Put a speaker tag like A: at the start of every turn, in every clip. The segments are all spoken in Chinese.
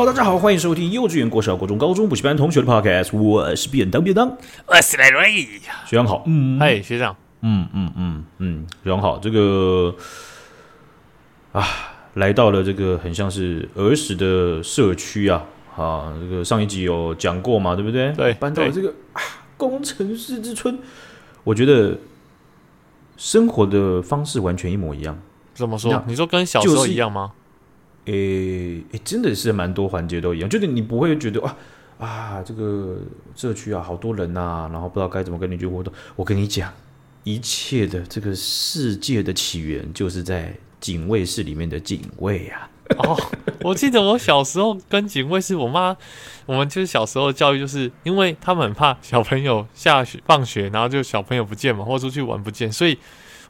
A: 好，大家好，欢迎收听幼稚园、国小、国中、高中补习班同学的 podcast，我是便当便当，
B: 我是赖瑞，
A: 学长好，嗯，
B: 嗨，学长，
A: 嗯嗯嗯嗯，学长好，这个啊，来到了这个很像是儿时的社区啊，啊，这个上一集有讲过嘛，对不对？
B: 对，
A: 搬到了这个啊工程师之村，我觉得生活的方式完全一模一样。
B: 怎么说？你说跟小时候一样吗？
A: 诶、欸欸，真的是蛮多环节都一样，就是你不会觉得哇啊，这个社区啊，好多人呐、啊，然后不知道该怎么跟你去互动。我跟你讲，一切的这个世界的起源就是在警卫室里面的警卫啊。
B: 哦，我记得我小时候跟警卫室，我妈，我们就是小时候教育，就是因为他们很怕小朋友下学放学，然后就小朋友不见嘛，或出去玩不见，所以。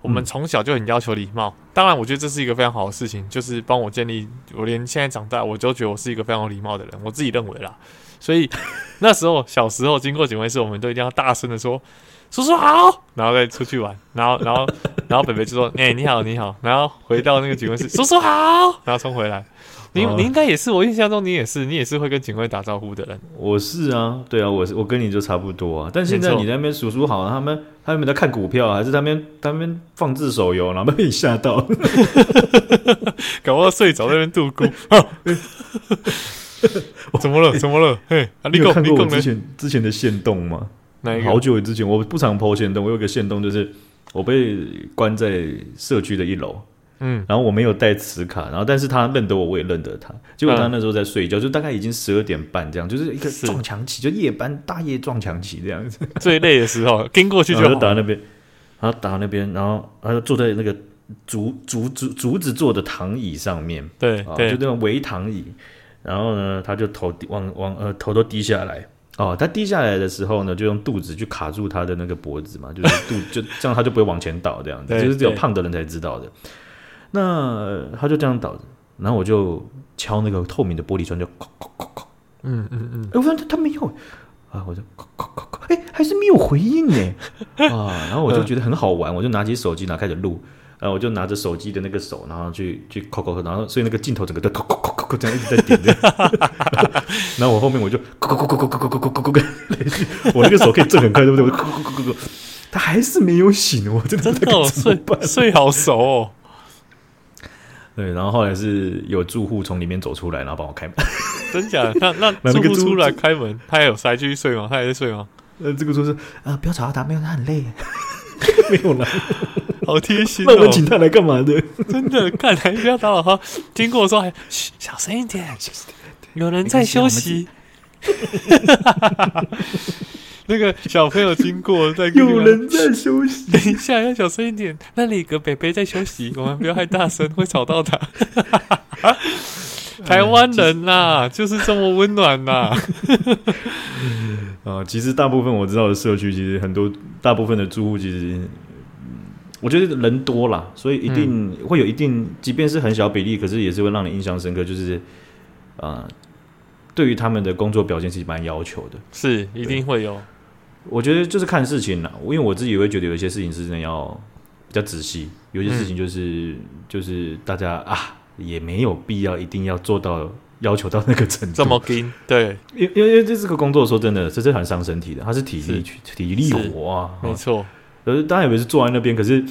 B: 我们从小就很要求礼貌，当然，我觉得这是一个非常好的事情，就是帮我建立。我连现在长大，我就觉得我是一个非常有礼貌的人，我自己认为啦。所以 那时候小时候经过警卫室，我们都一定要大声的说“叔叔好”，然后再出去玩，然后，然后，然后北北就说：“ 哎，你好，你好。”然后回到那个警卫室，“叔叔好”，然后冲回来。你你应该也是，我印象中你也是，你也是会跟警卫打招呼的人。
A: 我是啊，对啊，我是我跟你就差不多啊。但现在你那边叔叔好，他们他们在看股票，还是他们他们放置手游，然后被你吓到，
B: 搞不好睡着在那边度过。怎么了？怎么了？嘿，
A: 你有看过我之前之前的限动吗？好久之前，我不常 po 限动，我有个限动就是我被关在社区的一楼。嗯，然后我没有带磁卡，然后但是他认得我，我也认得他。结果他那时候在睡觉，嗯、就大概已经十二点半这样，就是一个撞墙期，就夜班大夜撞墙期这样子。
B: 最累的时候，跟过去就
A: 就打那边，然后打那边，然后他就坐在那个竹竹竹竹子做的躺椅上面，
B: 对，
A: 啊、就那种围躺椅。然后呢，他就头往往呃头都低下来。哦，他低下来的时候呢，就用肚子去卡住他的那个脖子嘛，就是肚就这样，他就不会往前倒这样子，就是只有胖的人才知道的。那他就这样倒着，然后我就敲那个透明的玻璃窗，就敲敲敲敲，嗯嗯嗯，哎，我发现他没有啊，我就敲敲敲敲，哎，还是没有回应呢，啊，然后我就觉得很好玩，我就拿起手机，然后开始录，然后我就拿着手机的那个手，然后去去敲敲敲，然后所以那个镜头整个都敲敲敲敲这样一直在点着，然后我后面我就敲敲敲敲敲敲敲敲敲，我那个手可以震很快，对不对？我敲敲敲敲，他还是没有醒，我真的
B: 真的睡睡好熟哦。
A: 对，然后后来是有住户从里面走出来，然后帮我开门。
B: 真假？那那 住户出来开门，他还有塞继续睡吗？他还在睡吗？
A: 呃，这个说是啊，不要吵到他，没有他很累，没有啦，
B: 好贴心、哦。
A: 那我们请他来干嘛的？
B: 真的，看来不要打扰他。经过说还嘘，小声一点，有人在休息。那个小朋友经过，在
A: 有人在休息。
B: 等一下，要小声一点。那里有个北北在休息，我们不要太大声，会吵到他。台湾人呐、啊，就是这么温暖呐。
A: 啊，其实大部分我知道的社区，其实很多大部分的住户，其实我觉得人多啦，所以一定会有一定，即便是很小比例，可是也是会让你印象深刻。就是啊，对于他们的工作表现是蛮要求的，
B: 是一定会有。
A: 我觉得就是看事情了，因为我自己也会觉得有一些事情是真的要比较仔细，有些事情就是、嗯、就是大家啊也没有必要一定要做到要求到那个程度。
B: 这么拼？对，
A: 因为因为这是个工作，说真的，这是很伤身体的，它是体力是体力活啊，
B: 没错。
A: 可是大家以为是坐在那边，可是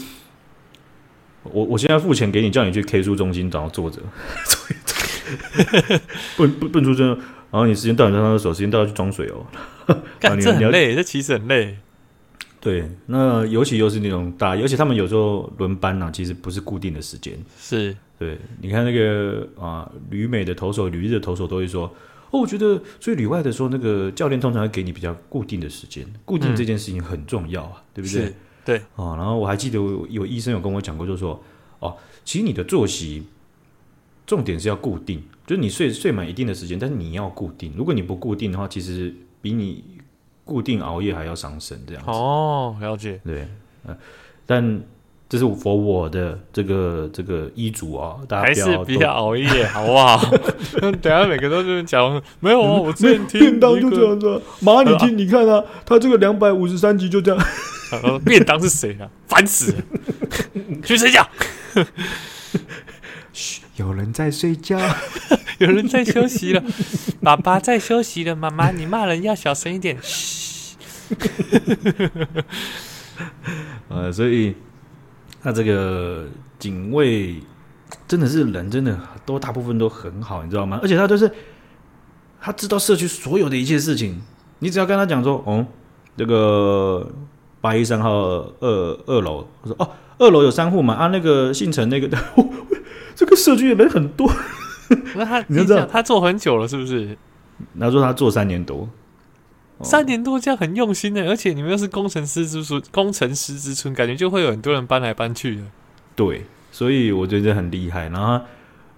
A: 我我现在付钱给你，叫你去 K 书中心，然后坐着，不不不出声，然后你时间到你上厕所，时间到要去装水哦。
B: 干 这很累，这其实很累。
A: 对，那尤其又是那种大，而且他们有时候轮班呐、啊，其实不是固定的时间。
B: 是，
A: 对，你看那个啊，旅美的投手、旅日的投手都会说，哦，我觉得所以旅外的时候，那个教练通常会给你比较固定的时间，固定这件事情很重要啊，嗯、对不对？
B: 对
A: 啊。然后我还记得有，有医生有跟我讲过，就是说，哦，其实你的作息重点是要固定，就是你睡睡满一定的时间，但是你要固定。如果你不固定的话，其实比你固定熬夜还要伤身，这样子
B: 哦，了解。
A: 对，呃，但这是佛我的这个这个医嘱啊，大家
B: 还是不要熬夜，好不好？等下每个都这么讲，没有啊，我之前听
A: 便当就这样子。妈，你听，你看啊，他这个两百五十三集就这样。
B: 便当是谁啊？烦死了！去睡觉。
A: 嘘，有人在睡觉。
B: 有人在休息了，爸爸在休息了，妈妈你骂人要小声一点。嘘。
A: 呃，所以他这个警卫真的是人，真的都大部分都很好，你知道吗？而且他都是他知道社区所有的一切事情，你只要跟他讲说，哦，这个八一三号二二楼，我说哦，二楼有三户嘛，啊，那个姓陈那个的，这个社区的人很多。
B: 那他 你知道他做很久了是不是？
A: 他说他做三年多。
B: 三年多这样很用心的，而且你们又是工程师之村，工程师之村，感觉就会有很多人搬来搬去的。
A: 对，所以我觉得很厉害。然后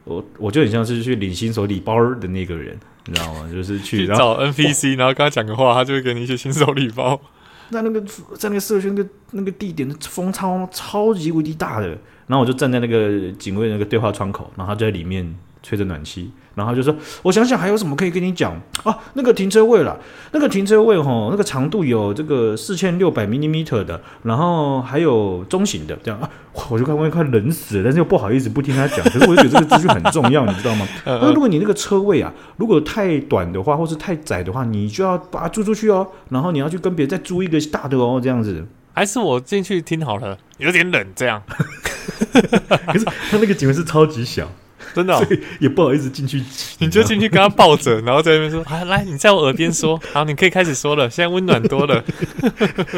A: 我我就很像是去领新手礼包的那个人，你知道吗？就是去，
B: 去找 NPC，然后跟他讲个话，他就会给你一些新手礼包。
A: 那那个在那个社区那个那个地点的风超超级无敌大的，然后我就站在那个警卫那个对话窗口，然后他就在里面吹着暖气。然后就说，我想想还有什么可以跟你讲啊？那个停车位啦，那个停车位吼，那个长度有这个四千六百 millimeter 的，然后还有中型的，这样啊，我就快快快冷死了，但是又不好意思不听他讲，可是我就觉得这个资讯很重要，你知道吗？那如果你那个车位啊，如果太短的话，或是太窄的话，你就要把它租出去哦，然后你要去跟别人再租一个大的哦，这样子。
B: 还是我进去听好了，有点冷这样。
A: 可是他那个警卫室超级小。
B: 真的、哦，
A: 也不好意思进去，
B: 你就进去跟他抱着，然后在那边说：“ 啊，来，你在我耳边说，好，你可以开始说了，现在温暖多了。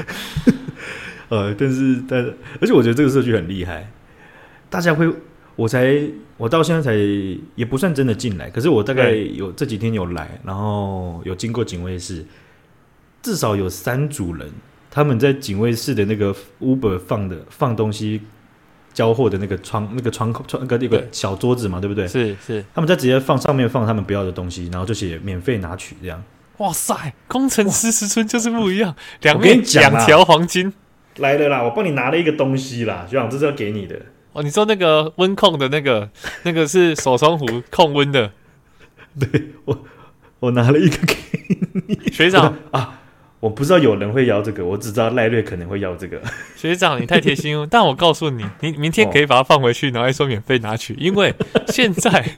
B: ”
A: 呃，但是，但而且我觉得这个社区很厉害，大家会，我才，我到现在才也不算真的进来，可是我大概有这几天有来，然后有经过警卫室，至少有三组人，他们在警卫室的那个 Uber 放的放东西。交货的那个窗，那个窗口，窗那个那个小桌子嘛，对不对？
B: 是是，
A: 他们在直接放上面放他们不要的东西，然后就写免费拿取这样。
B: 哇塞，工程师之村就是不一样，两面两条黄金
A: 来了啦！我帮你拿了一个东西啦，学长，这是要给你的。
B: 哦，你说那个温控的那个，那个是手冲壶控温的。
A: 对，我我拿了一个给你，
B: 学长
A: 啊。我不知道有人会要这个，我只知道赖瑞可能会要这个。
B: 学长，你太贴心哦！但我告诉你，你明天可以把它放回去，然后说免费拿取，因为现在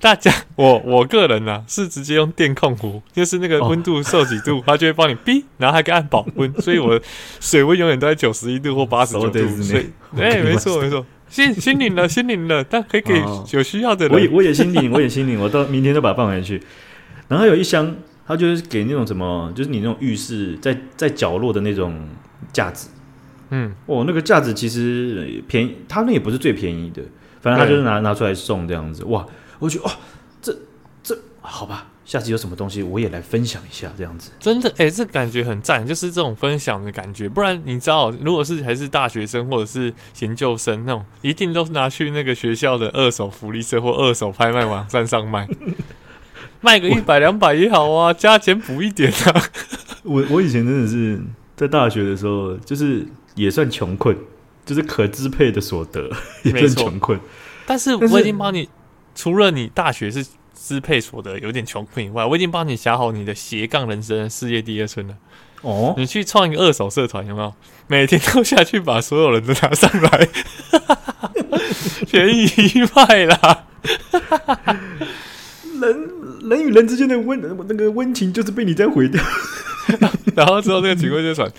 B: 大家，我 我个人呢、啊、是直接用电控壶，就是那个温度设几度，它就会帮你逼，然后还可以按保温，所以我水温永远都在九十一度或八十九度。所以，哎，没错没错，心心领了心领了，但可以给有需要的人。
A: 我也我也心领，我也心领，我到明天就把它放回去。然后有一箱。他就是给那种什么，就是你那种浴室在在角落的那种架子，
B: 嗯，
A: 哦，那个架子其实便宜，他那也不是最便宜的，反正他就是拿拿出来送这样子，哇，我觉得哦，这这好吧，下次有什么东西我也来分享一下这样子，
B: 真的，哎、欸，这感觉很赞，就是这种分享的感觉，不然你知道，如果是还是大学生或者是研究生那种，一定都是拿去那个学校的二手福利社或二手拍卖网站上卖。卖个一百两百也好啊，加钱补一点啊。
A: 我我以前真的是在大学的时候，就是也算穷困，就是可支配的所得也算穷困。
B: 但是我已经帮你，除了你大学是支配所得有点穷困以外，我已经帮你想好你的斜杠人生的事业第二春了。哦，你去创一个二手社团有没有？每天都下去把所有人都拿上来，便宜卖啦。
A: 人。人与人之间的温那个温情，就是被你这样毁掉。
B: 然后之后那个警卫就传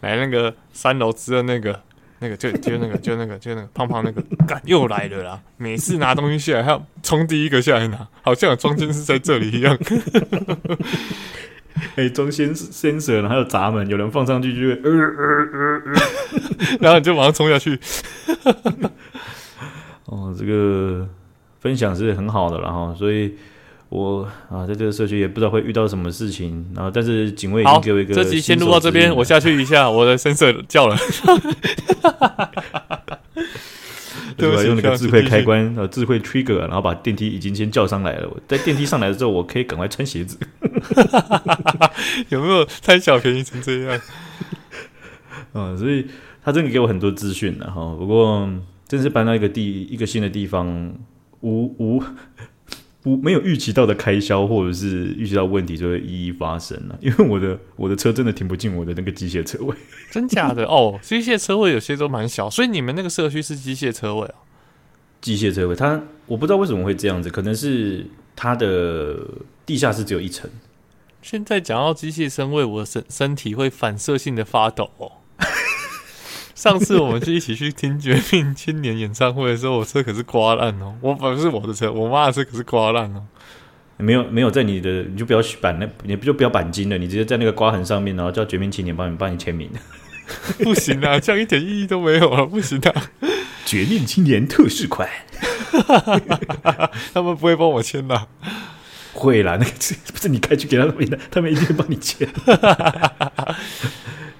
B: 来那个三楼吃的那个那个就就那个就那个就那个胖胖那个干又来了啦！每次拿东西下来，他要冲第一个下来拿，好像有装监视在这里一样。
A: 哎、欸，装先先生，然后还有闸门，有人放上去就会呃呃呃呃，
B: 然后你就马上冲下去。
A: 哦，这个分享是很好的，然后所以。我啊，在这个社区也不知道会遇到什么事情，然后但是警卫已经给我一个。
B: 这集先录到这边，我下去一下，我的声色叫了。
A: 对吧？用那个智慧开关，呃，智慧 trigger，然后把电梯已经先叫上来了。我在电梯上来的时候，我可以赶快穿鞋子。
B: 有没有贪小便宜成这样？
A: 啊，所以他真的给我很多资讯了哈。不过，真是搬到一个地一个新的地方，无无。不没有预期到的开销，或者是预期到问题，就会一一发生了。因为我的我的车真的停不进我的那个机械车位，
B: 真假的哦？机械车位有些都蛮小，所以你们那个社区是机械车位哦？
A: 机械车位，它我不知道为什么会这样子，可能是它的地下室只有一层。
B: 现在讲到机械车位，我身身体会反射性的发抖哦。上次我们就一起去听《绝命青年》演唱会的时候，我车可是刮烂哦。我不是我的车，我妈的车可是刮烂哦。
A: 没有没有在你的，你就不要板那，你就不要板金了，你直接在那个刮痕上面，然后叫《绝命青年》帮你帮你签名。
B: 不行啊，这样一点意义都没有了，不行啊！
A: 绝命青年特仕款，
B: 他们不会帮我签的。
A: 会啦，那个不是你开去给他们的，他们一定会帮你签，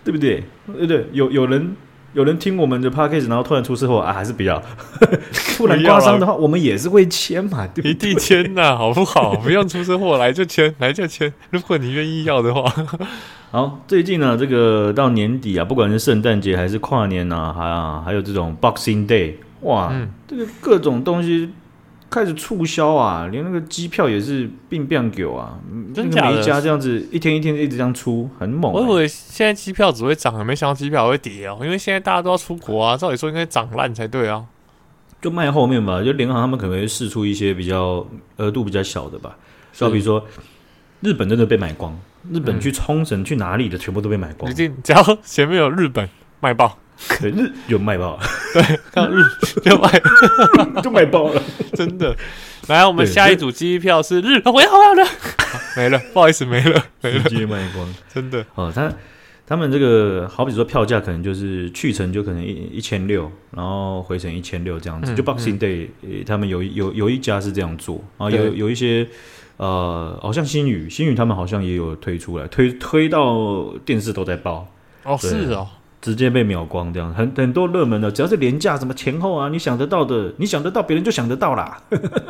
A: 对不对？对对，有有人有人听我们的 podcast，然后突然出车祸啊，还是不要。突然刮伤的话，我们也是会签嘛，对不对？
B: 一定签呐，好不好？不用出车祸来就签，来就签。如果你愿意要的话。
A: 好，最近呢，这个到年底啊，不管是圣诞节还是跨年啊，还啊，还有这种 Boxing Day，哇，嗯、这个各种东西开始促销啊，连那个机票也是并变狗啊，真的每一家这样子一天一天一直这样出，很猛、欸。
B: 我以为现在机票只会涨，没想到机票会跌哦，因为现在大家都要出国啊，照理说应该涨烂才对啊。
A: 就卖后面吧，就联航他们可能会试出一些比较额度比较小的吧，就比如说日本真的被买光。日本去冲绳、嗯、去哪里的全部都被买光，
B: 一定只要前面有日本卖爆，
A: 可日有卖爆，
B: 对，看日就卖。
A: 就卖爆了，
B: 真的。来，我们下一组机票是日，我要我要的，没了，不好意思，没了，没了，
A: 直接卖光，
B: 真的。
A: 哦，他他们这个好比说票价可能就是去程就可能一一千六，然后回程一千六这样子，嗯、就 Boxing Day，、嗯、他们有有有一家是这样做。啊，有有一些。呃，好像新宇，新宇他们好像也有推出来，推推到电视都在报。
B: 哦，是哦，
A: 直接被秒光这样，很很多热门的，只要是廉价什么前后啊，你想得到的，你想得到，别人就想得到啦。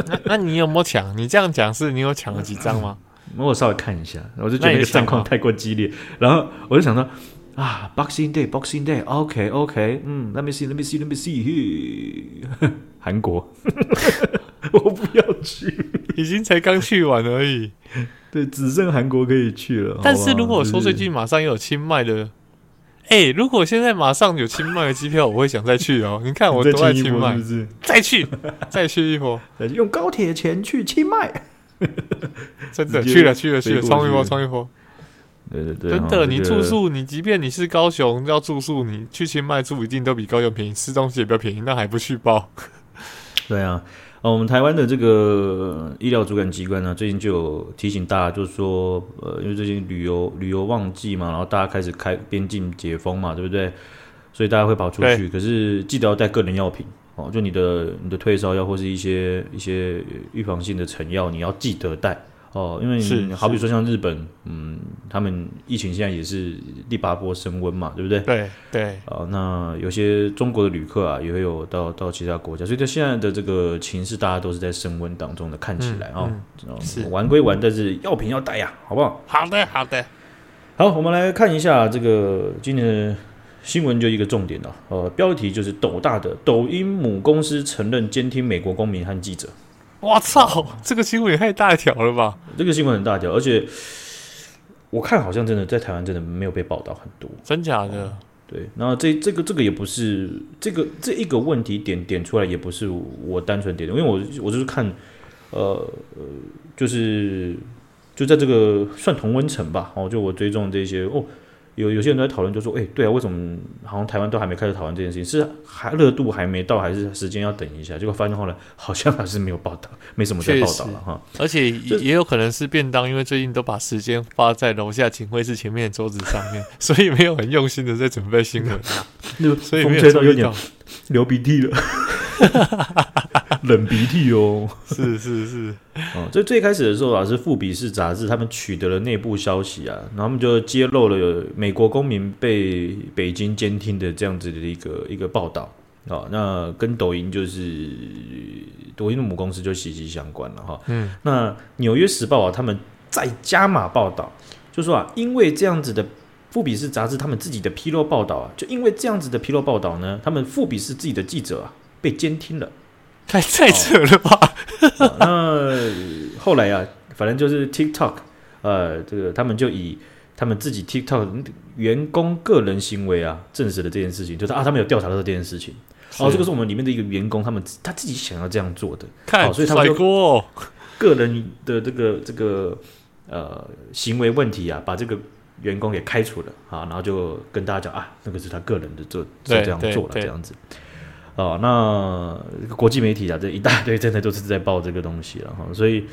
B: 那那你有没有抢？你这样讲是你有抢了几张吗？
A: 我稍微看一下，我就觉得那个战况太过激烈，然后我就想到啊，Boxing Day，Boxing Day，OK OK，嗯，Let me see，Let me see，Let me see，韩国。我不要去，
B: 已经才刚去完而已。
A: 对，只剩韩国可以去了。
B: 但是如果说最近马上又有清迈的，哎、欸，如果现在马上有清迈的机票，我会想再去哦。你看我都爱清迈，是不是？再去，再去一波，
A: 用高铁钱去清迈。
B: 真的去了，去了，去了，冲一波，冲一波。
A: 对对对，
B: 真的，你住宿，你即便你是高雄要住宿，你去清迈住一定都比高雄便宜，吃东西也比较便宜，那还不去包？
A: 对啊。哦，我们台湾的这个医疗主管机关呢，最近就有提醒大家，就是说，呃，因为最近旅游旅游旺季嘛，然后大家开始开边境解封嘛，对不对？所以大家会跑出去，可是记得要带个人药品哦，就你的你的退烧药或是一些一些预防性的成药，你要记得带。哦，因为你好比说像日本，嗯，他们疫情现在也是第八波升温嘛，对不对？
B: 对对。
A: 啊、哦，那有些中国的旅客啊，也会有到到其他国家，所以在现在的这个情势，大家都是在升温当中的，看起来啊，嗯嗯哦、是玩归玩，但是药品要带呀，好不好？
B: 好的，好的。
A: 好，我们来看一下这个今年的新闻，就一个重点了。呃，标题就是斗大的抖音母公司承认监听美国公民和记者。
B: 我操，这个新闻也太大条了吧！
A: 这个新闻很大条，而且我看好像真的在台湾真的没有被报道很多，
B: 真假的？哦、
A: 对，然后这这个这个也不是这个这一个问题点点出来也不是我单纯点的，因为我我就是看呃呃，就是就在这个算同温层吧，哦，就我追踪这些哦。有有些人都在讨论，就说：“哎、欸，对啊，为什么好像台湾都还没开始讨论这件事情？是还热度还没到，还是时间要等一下？结果发现后来好像还是没有报道，没什么在报道了哈。
B: 而且也有可能是便当，因为最近都把时间花在楼下警卫室前面的桌子上面，所以没有很用心的在准备新闻。
A: 那所以风吹到有点流鼻涕了。”冷鼻涕哦，
B: 是是是，
A: 哦，这最开始的时候啊，是富比士杂志他们取得了内部消息啊，然后他们就揭露了有美国公民被北京监听的这样子的一个一个报道啊、哦，那跟抖音就是抖音的母公司就息息相关了哈。哦、嗯，那纽约时报啊，他们再加码报道，就说啊，因为这样子的富比士杂志他们自己的披露报道啊，就因为这样子的披露报道呢，他们富比士自己的记者啊。被监听了，
B: 太太扯了吧？
A: 哦、那后来啊，反正就是 TikTok，呃，这个他们就以他们自己 TikTok 员工个人行为啊，证实了这件事情，就是啊，他们有调查到这件事情。哦，这个是我们里面的一个员工，他们他自己想要这样做的。
B: 看，哦、所以他们就
A: 个人的这个这个呃行为问题啊，把这个员工给开除了啊，然后就跟大家讲啊，那个是他个人的做就这样做了这样子。哦，那国际媒体啊，这一大堆真的都是在报这个东西了哈，所以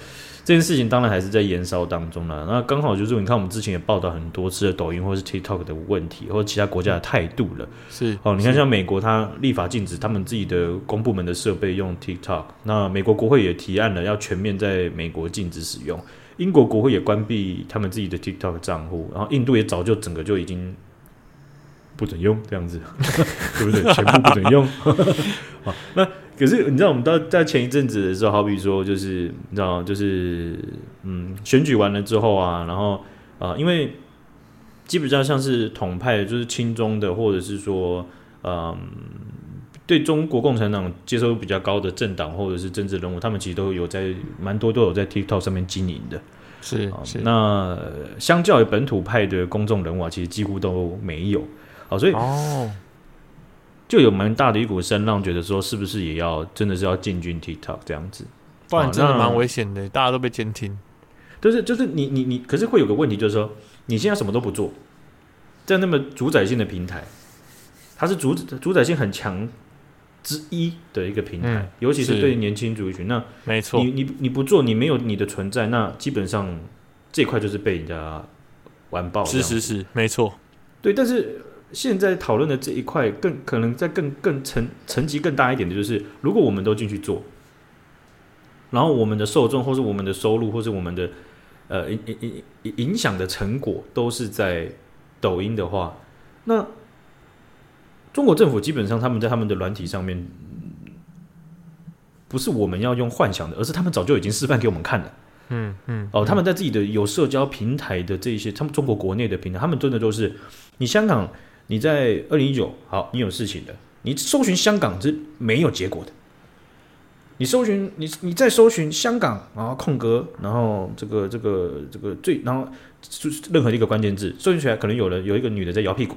A: 这件事情当然还是在延烧当中了。那刚好就是你看，我们之前也报道很多次的抖音或是 TikTok 的问题，或者其他国家的态度了。
B: 是
A: 哦，你看像美国，它立法禁止他们自己的公部门的设备用 TikTok，那美国国会也提案了要全面在美国禁止使用，英国国会也关闭他们自己的 TikTok 账户，然后印度也早就整个就已经。不准用这样子，对不对？全部不准用。那可是你知道，我们到在前一阵子的时候，好比说，就是你知道，就是嗯，选举完了之后啊，然后啊、呃，因为基本上像是统派，就是亲中的，或者是说，嗯，对中国共产党接受比较高的政党或者是政治人物，他们其实都有在蛮多都有在 TikTok 上面经营的。
B: 是是。
A: 那相较于本土派的公众人物啊，其实几乎都没有。好，所以哦，就有蛮大的一股声浪，觉得说是不是也要真的是要进军 TikTok 这样子，
B: 不然真的蛮危险的，大家都被监听。
A: 就是就是你你你，可是会有个问题，就是说你现在什么都不做，在那么主宰性的平台，它是主主宰性很强之一的一个平台，嗯、尤其是对年轻族群。那
B: 没错，
A: 你你你不做，你没有你的存在，那基本上这块就是被人家完爆。
B: 是是是，没错，
A: 对，但是。现在讨论的这一块，更可能在更更层层级更大一点的，就是如果我们都进去做，然后我们的受众，或是我们的收入，或是我们的呃影影影影响的成果，都是在抖音的话，那中国政府基本上他们在他们的软体上面，不是我们要用幻想的，而是他们早就已经示范给我们看了。嗯嗯，哦，他们在自己的有社交平台的这一些，他们中国国内的平台，他们真的都是你香港。你在二零一九，好，你有事情的，你搜寻香港是没有结果的。你搜寻你你再搜寻香港，然后空格，然后这个这个这个最，然后就任何一个关键字搜寻起来，可能有人有一个女的在摇屁股。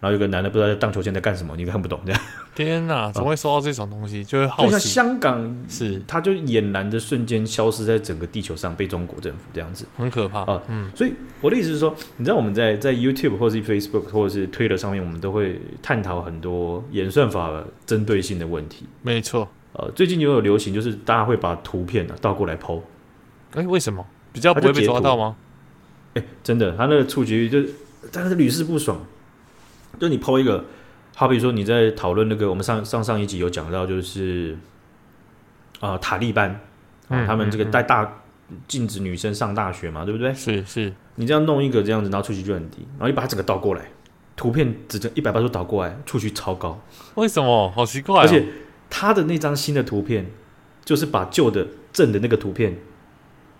A: 然后有个男的不知道在荡秋千在干什么，你看不懂这样。
B: 天哪，怎么会收到这种东西？哦、就会好奇。
A: 像香港是，他就俨然的瞬间消失在整个地球上，被中国政府这样子，
B: 很可怕啊、哦。
A: 嗯，所以我的意思是说，你知道我们在在 YouTube 或者是 Facebook 或者是 Twitter 上面，我们都会探讨很多演算法针对性的问题。
B: 没错，
A: 呃，最近也有流行，就是大家会把图片呢倒过来 PO。
B: 哎，为什么？比较不会被抓到吗？
A: 哎，真的，他那个触及率就是，但是屡试不爽。就你 PO 一个，好比说你在讨论那个，我们上上上一集有讲到，就是啊、呃、塔利班啊、嗯，他们这个带大禁止女生上大学嘛，对不对？
B: 是是，
A: 你这样弄一个这样子，然后触及就很低，然后你把它整个倒过来，图片直接一百八十度倒过来，触及超高。
B: 为什么？好奇怪、哦！
A: 而且他的那张新的图片，就是把旧的正的那个图片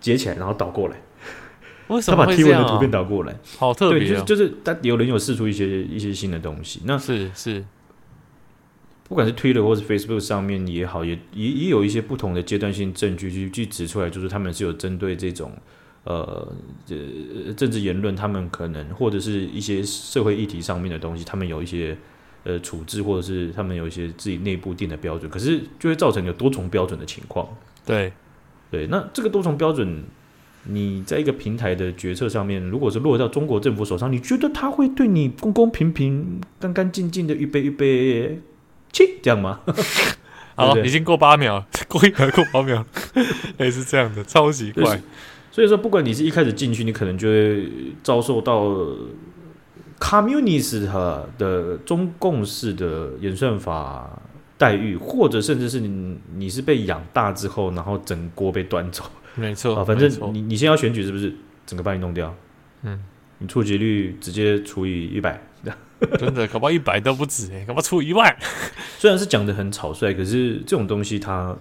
A: 截起来，然后倒
B: 过来。他把 T 文的图片导过来，好特别、哦。
A: 就是就是，他有人有试出一些一些新的东西。那
B: 是是，
A: 不管是 Twitter 或是 Facebook 上面也好，也也也有一些不同的阶段性证据去去指出来，就是他们是有针对这种呃呃政治言论，他们可能或者是一些社会议题上面的东西，他们有一些呃处置，或者是他们有一些自己内部定的标准，可是就会造成有多重标准的情况。
B: 对
A: 对，那这个多重标准。你在一个平台的决策上面，如果是落到中国政府手上，你觉得他会对你公公平平、干干净净的预备预备切这样吗？
B: 好，对对，已经过八秒，过一秒过八秒，也是这样的，超级快。
A: 所以说，不管你是一开始进去，你可能就会遭受到 communist 的中共式的演算法待遇，或者甚至是你你是被养大之后，然后整锅被端走。
B: 没错啊，
A: 反正你你先要选举是不是？整个把你弄掉，嗯，你触及率直接除以一百，
B: 真的搞不好一百都不止哎，搞不好除以一万。
A: 虽然是讲的很草率，可是这种东西它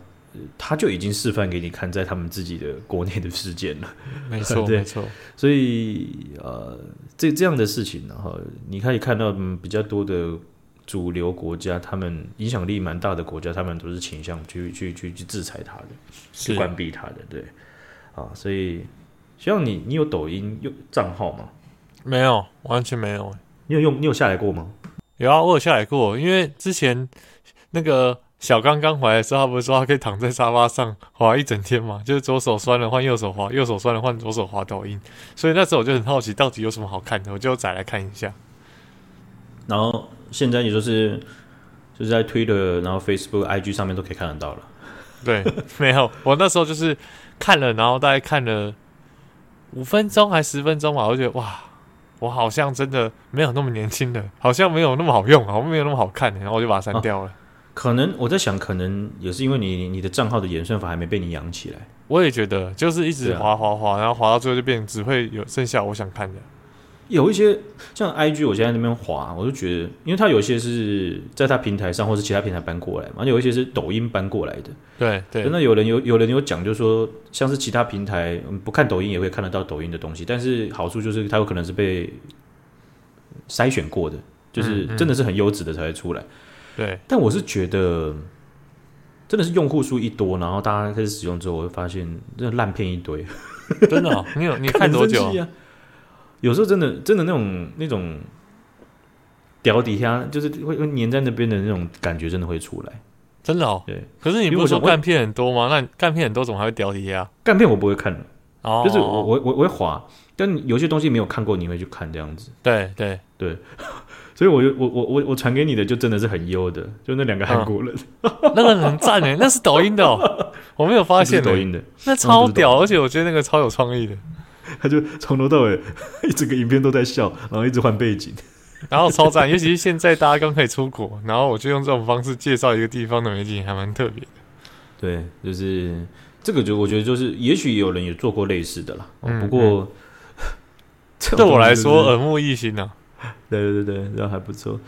A: 它就已经示范给你看，在他们自己的国内的事件了。
B: 没错，没错。
A: 所以呃，这这样的事情，然后你可以看到比较多的主流国家，他们影响力蛮大的国家，他们都是倾向去去去去制裁他的，去关闭他的，对。啊，所以希望你，你有抖音用账号吗？
B: 没有，完全没有。
A: 你有用？你有下载过吗？
B: 有啊，我有下载过。因为之前那个小刚刚回来的时候，他不是说他可以躺在沙发上滑一整天嘛？就是左手酸了换右手滑，右手酸了换左手滑抖音。所以那时候我就很好奇，到底有什么好看的，我就再来看一下。
A: 然后现在也就是就是在 Twitter，然后 Facebook、IG 上面都可以看得到了。
B: 对，没有，我那时候就是看了，然后大概看了五分钟还十分钟吧，我就觉得哇，我好像真的没有那么年轻了，好像没有那么好用，好像没有那么好看，然后我就把它删掉了。啊
A: 可能我在想，可能也是因为你你的账号的演算法还没被你养起来。
B: 我也觉得，就是一直滑滑滑，然后滑到最后就变只会有剩下我想看的。
A: 有一些像 IG，我现在在那边滑，我就觉得，因为它有一些是在它平台上或是其他平台搬过来嘛，有一些是抖音搬过来的。
B: 对对。
A: 那有人有有人有讲，就是说像是其他平台不看抖音也会看得到抖音的东西，但是好处就是它有可能是被筛选过的，就是真的是很优质的才会出来。
B: 对，
A: 但我是觉得，真的是用户数一多，然后大家开始使用之后，我会发现真的烂片一堆。
B: 真的、哦，你有你看多久？啊？
A: 有时候真的真的那种那种屌底下，就是会会粘在那边的那种感觉，真的会出来。
B: 真的哦。
A: 对。
B: 可是你不是说干片很多吗？那干片很多，怎么还会屌底下？
A: 干片我不会看的。哦。就是我我我我会滑，但有些东西没有看过，你会去看这样子。
B: 对对对。
A: 所以我就我我我我传给你的就真的是很优的，就那两个韩国人，
B: 嗯、那个很赞 诶，那是抖音的，哦，我没有发现
A: 抖音的，
B: 那超屌，而且我觉得那个超有创意的，
A: 他就从头到尾 一整个影片都在笑，然后一直换背景，
B: 然后超赞，尤其是现在大家刚可以出国，然后我就用这种方式介绍一个地方的美景，还蛮特别的。
A: 对，就是这个就我觉得就是，也许有人也做过类似的啦，嗯、不过、嗯、
B: 对我来说耳目一新啊。
A: 对对对对，然后还不错，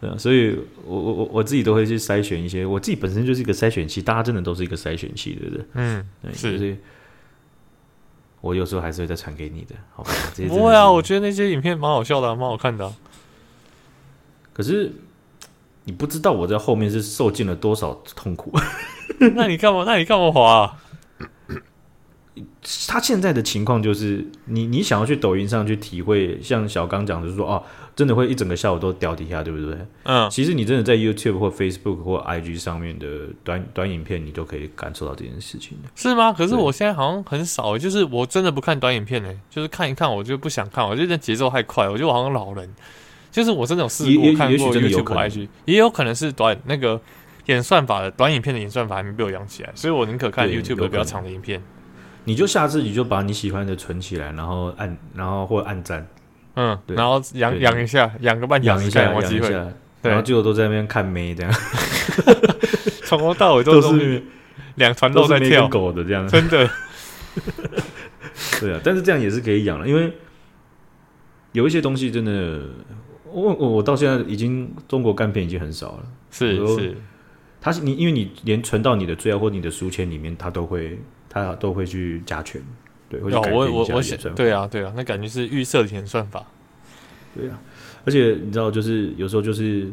A: 对，所以我我我我自己都会去筛选一些，我自己本身就是一个筛选器，大家真的都是一个筛选器，对不对？
B: 嗯，
A: 对是。所以我有时候还是会再传给你的，好吧？
B: 不会啊，我觉得那些影片蛮好笑的，蛮好看的啊。
A: 可是你不知道我在后面是受尽了多少痛苦。
B: 那你干嘛？那你干嘛滑啊？
A: 他现在的情况就是，你你想要去抖音上去体会，像小刚讲的，就是说哦，真的会一整个下午都掉底下，对不对？
B: 嗯，
A: 其实你真的在 YouTube 或 Facebook 或 IG 上面的短短影片，你都可以感受到这件事情的，
B: 是吗？可是我现在好像很少，就是我真的不看短影片呢，就是看一看我就不想看，我觉得节奏太快，我觉得我好像老人，就是我真的有试过看过 YouTube 或 IG，也有可能是短那个演算法的短影片的演算法还没被我养起来，所以我宁可看 YouTube 的比较长的影片。
A: 你就下次你就把你喜欢的存起来，然后按，然后或按赞，
B: 嗯，对，然后养养一下，养个半养一下，养一下，
A: 然后最后都在那边看妹这样，
B: 从头到尾都是 两团都在跳。
A: 狗的这样，
B: 真的，
A: 对啊，但是这样也是可以养了，因为有一些东西真的，我我我到现在已经中国干片已经很少了，
B: 是是，
A: 他是你，因为你连存到你的最爱或你的书签里面，他都会。他都会去加权，对，会去改变一下演算法。
B: 对啊，对啊，那感觉是预设的演算法。
A: 对啊，而且你知道，就是有时候就是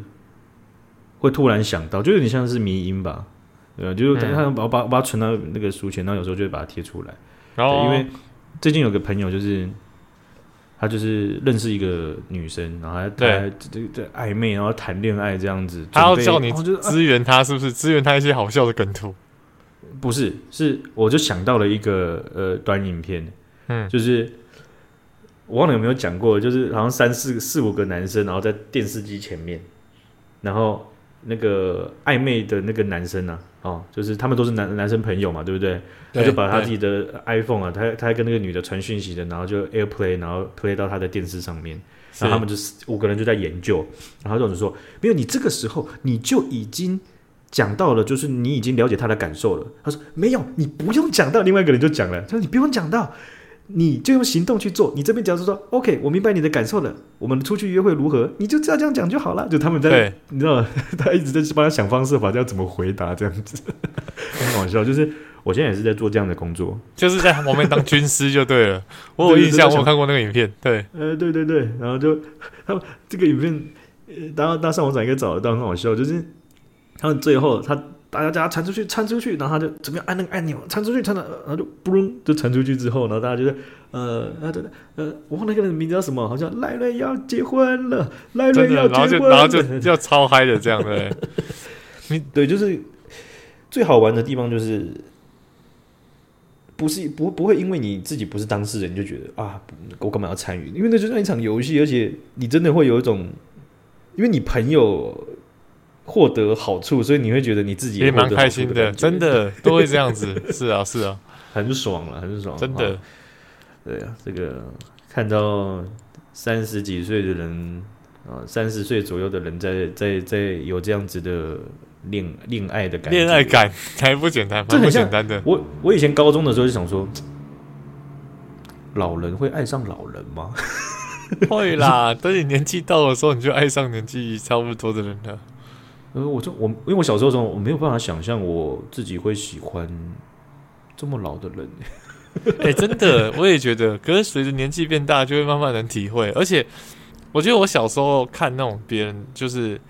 A: 会突然想到，就有点像是迷因吧，对吧？就是他把把把它存到那个书签，然后有时候就会把它贴出来。然后因为最近有个朋友，就是他就是认识一个女生，然后他这这暧昧，然后谈恋爱这样子，
B: 他要叫你支援他，是不是？支援他一些好笑的梗图。
A: 不是，是我就想到了一个呃短影片，
B: 嗯，
A: 就是我忘了有没有讲过，就是好像三四四五个男生，然后在电视机前面，然后那个暧昧的那个男生呢、啊，哦，就是他们都是男男生朋友嘛，对不对？他就把他自己的 iPhone 啊，他他还跟那个女的传讯息的，然后就 AirPlay，然后 play 到他的电视上面，然后他们就是五个人就在研究，然后就说没有，你这个时候你就已经。讲到了，就是你已经了解他的感受了。他说：“没有，你不用讲到。”另外一个人就讲了：“他说你不用讲到，你就用行动去做。你这边假如说，OK，我明白你的感受了。我们出去约会如何？你就这样讲就好了。”就他们在，对你知道吗？他一直在帮他想方设法，要怎么回答这样子，很好笑。就是我现在也是在做这样的工作，
B: 就是在旁边当军师就对了。我有印象，我看过那个影片。对，
A: 呃，对对对，然后就他们这个影片，呃，大家大家上网找应该找得到，很好笑，就是。他们最后，他大家叫他传出去，传出去，然后他就怎么样按那个按钮，传出去，传了，然后就嘣，就传出去之后，然后大家觉得，呃，呃，我忘了那个人名字叫什么，好像赖瑞要结婚了，赖瑞要结婚了，
B: 然后就然后就就超嗨的这样的，
A: 你对，就是最好玩的地方就是，不是不不会因为你自己不是当事人，就觉得啊，我干嘛要参与？因为那就像一场游戏，而且你真的会有一种，因为你朋友获得好处，所以你会觉得你自己
B: 也蛮开心的，真的都会这样子。是啊，是啊，
A: 很爽了，很爽，
B: 真的。
A: 对啊，这个看到三十几岁的人啊，三十岁左右的人在在在有这样子的。恋恋爱的感觉，
B: 恋爱感还不简单，蛮不简单的。
A: 我我以前高中的时候就想说，老人会爱上老人吗？
B: 会啦，等你年纪到的时候，你就爱上年纪差不多的人了。
A: 呃，我就我因为我小时候时候我没有办法想象我自己会喜欢这么老的人。
B: 哎、欸，真的，我也觉得。可是随着年纪变大，就会慢慢能体会。而且，我觉得我小时候看那种别人就是。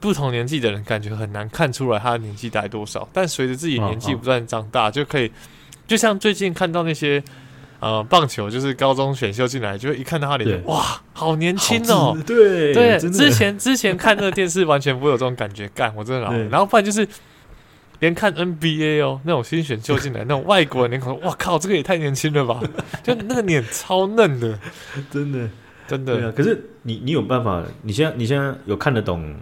B: 不同年纪的人感觉很难看出来他的年纪大概多少，但随着自己年纪不断长大，就可以，就像最近看到那些呃棒球，就是高中选秀进来，就会一看到他脸，哇，好年轻哦、喔！
A: 对
B: 对，之前之前看那个电视完全不会有这种感觉，干我真的老了。然后不然就是连看 NBA 哦，那种新选秀进来那种外国人脸孔，哇靠，这个也太年轻了吧！就那个脸超嫩的，
A: 真的
B: 真的。
A: 啊、可是你你有办法？你现在你现在有看得懂？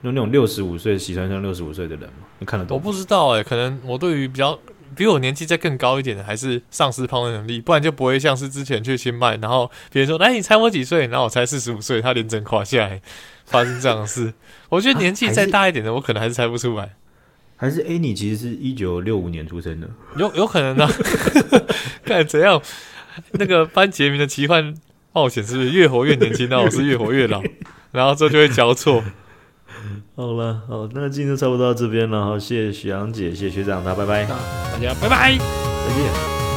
A: 就那种六十五岁喜欢上六十五岁的人吗？你看得懂？
B: 我不知道哎、欸，可能我对于比较比我年纪再更高一点的，还是丧失判断能力，不然就不会像是之前去清迈，然后别人说：“哎，你猜我几岁？”然后我猜四十五岁，他脸整垮下来，发生这样的事。我觉得年纪再大一点的，我可能还是猜不出来。
A: 还是哎，你其实是一九六五年出生的，
B: 有有可能呢、啊？看怎样？那个班杰明的奇幻冒险是不是越活越年轻？那我是越活越老，然后这就会交错。
A: 好了，好，那今天就差不多到这边了。好，谢谢许阳姐，谢谢学长，大家拜拜，
B: 大家拜拜，再见。